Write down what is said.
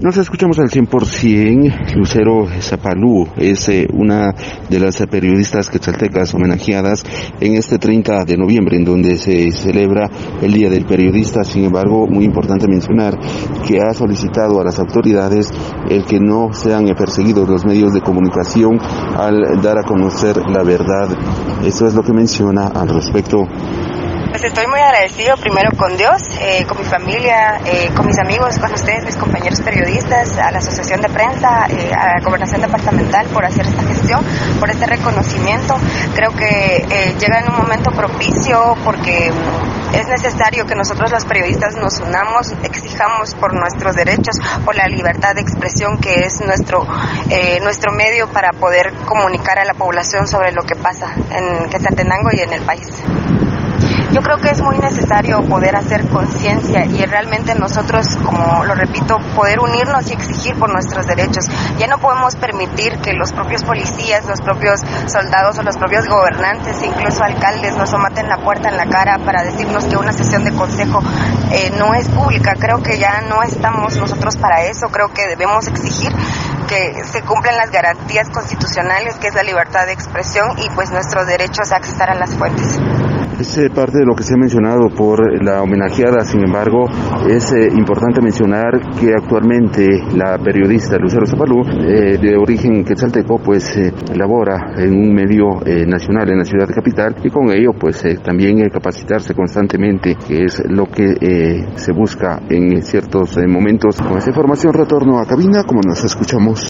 Nos escuchamos al 100%. Lucero Zapalú es eh, una de las periodistas quetzaltecas homenajeadas en este 30 de noviembre, en donde se celebra el Día del Periodista. Sin embargo, muy importante mencionar que ha solicitado a las autoridades el que no sean perseguidos los medios de comunicación al dar a conocer la verdad. Eso es lo que menciona al respecto pues estoy muy agradecido primero con Dios, eh, con mi familia, eh, con mis amigos, con ustedes, mis compañeros periodistas, a la Asociación de Prensa, eh, a la Gobernación Departamental por hacer esta gestión, por este reconocimiento. Creo que llega en un momento propicio porque mm, es necesario que nosotros los periodistas nos unamos, exijamos por nuestros derechos, por la libertad de expresión que es nuestro, nuestro medio para poder comunicar a la población sobre lo que pasa en Quetzaltenango y en el país. Yo creo que es muy necesario poder hacer conciencia y realmente nosotros, como lo repito, poder unirnos y exigir por nuestros derechos. Ya no podemos permitir que los propios policías, los propios soldados o los propios gobernantes, incluso alcaldes, nos somaten la puerta en la cara para decirnos que una sesión de consejo eh, no es pública. Creo que ya no estamos nosotros para eso. Creo que debemos exigir que se cumplan las garantías constitucionales, que es la libertad de expresión y pues nuestros derechos a acceder a las fuentes. Es eh, parte de lo que se ha mencionado por la homenajeada, sin embargo, es eh, importante mencionar que actualmente la periodista Lucero Zapalú, eh, de origen quetzalteco, pues labora en un medio nacional en la ciudad capital y con ello pues también capacitarse constantemente, que es lo que se busca en ciertos momentos. Con esta información retorno a cabina, como nos escuchamos.